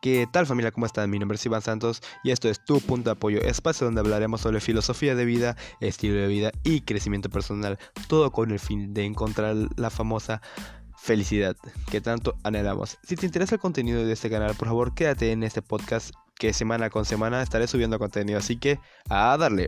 ¿Qué tal familia? ¿Cómo están? Mi nombre es Iván Santos y esto es Tu Punto de Apoyo, espacio donde hablaremos sobre filosofía de vida, estilo de vida y crecimiento personal, todo con el fin de encontrar la famosa felicidad que tanto anhelamos. Si te interesa el contenido de este canal, por favor quédate en este podcast que semana con semana estaré subiendo contenido, así que a darle.